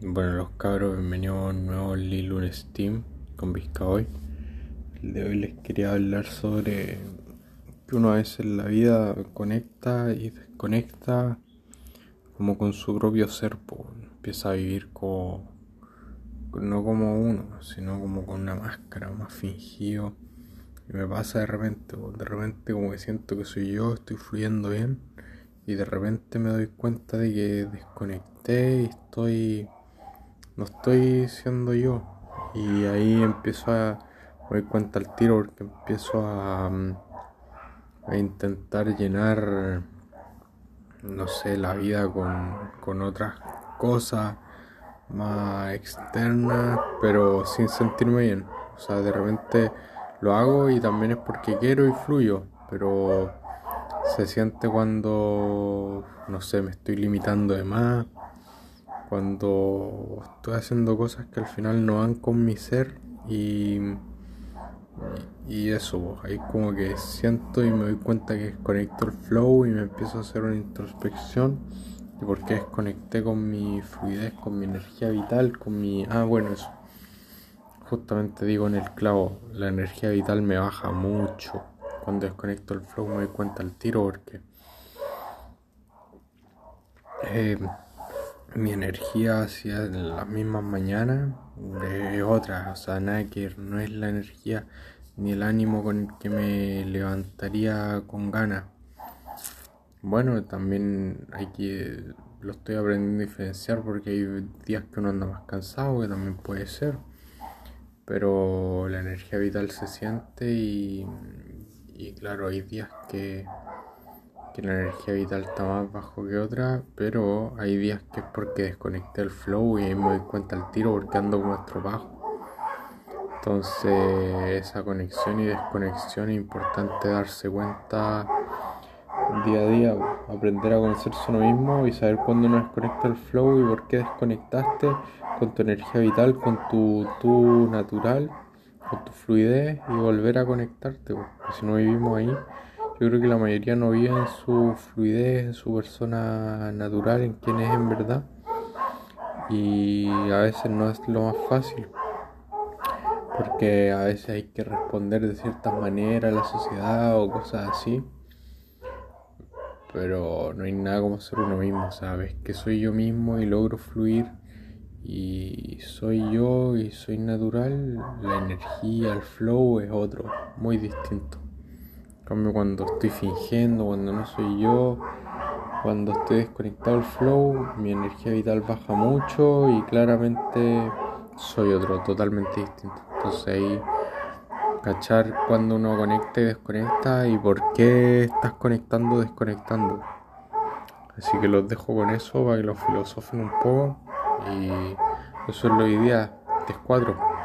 Bueno, los cabros, bienvenidos a un nuevo Lilun Steam con Vizcaoy. El de hoy les quería hablar sobre que uno a veces en la vida conecta y desconecta como con su propio ser, empieza a vivir como, no como uno, sino como con una máscara más fingido. Y me pasa de repente, de repente como que siento que soy yo, estoy fluyendo bien y de repente me doy cuenta de que desconecté y estoy no estoy siendo yo. Y ahí empiezo a, me doy cuenta al tiro porque empiezo a, mm, a intentar llenar, no sé, la vida con, con otras cosas más externas, pero sin sentirme bien. O sea, de repente lo hago y también es porque quiero y fluyo, pero se siente cuando, no sé, me estoy limitando de más cuando estoy haciendo cosas que al final no van con mi ser y, y eso, ahí como que siento y me doy cuenta que desconecto el flow y me empiezo a hacer una introspección de por qué desconecté con mi fluidez, con mi energía vital, con mi... Ah, bueno, eso. Justamente digo en el clavo, la energía vital me baja mucho. Cuando desconecto el flow me doy cuenta al tiro porque... Eh, mi energía hacia las mismas mañanas es otra, o sea, nada que no es la energía ni el ánimo con el que me levantaría con ganas. Bueno, también hay que, lo estoy aprendiendo a diferenciar porque hay días que uno anda más cansado, que también puede ser, pero la energía vital se siente y, y claro, hay días que la energía vital está más bajo que otra, pero hay días que es porque desconecté el flow y ahí me doy cuenta al tiro porque ando como estropajo. Entonces esa conexión y desconexión es importante darse cuenta día a día, aprender a conocerse uno mismo y saber cuándo uno desconecta el flow y por qué desconectaste con tu energía vital, con tu tú natural, con tu fluidez y volver a conectarte, porque si no vivimos ahí yo creo que la mayoría no vive en su fluidez, en su persona natural, en quien es en verdad. Y a veces no es lo más fácil. Porque a veces hay que responder de cierta manera a la sociedad o cosas así. Pero no hay nada como ser uno mismo, ¿sabes? Que soy yo mismo y logro fluir y soy yo y soy natural, la energía, el flow es otro, muy distinto cambio cuando estoy fingiendo, cuando no soy yo, cuando estoy desconectado al flow, mi energía vital baja mucho y claramente soy otro, totalmente distinto. Entonces ahí cachar cuando uno conecta y desconecta y por qué estás conectando desconectando. Así que los dejo con eso para que lo filosofen un poco y eso es lo ideal. 4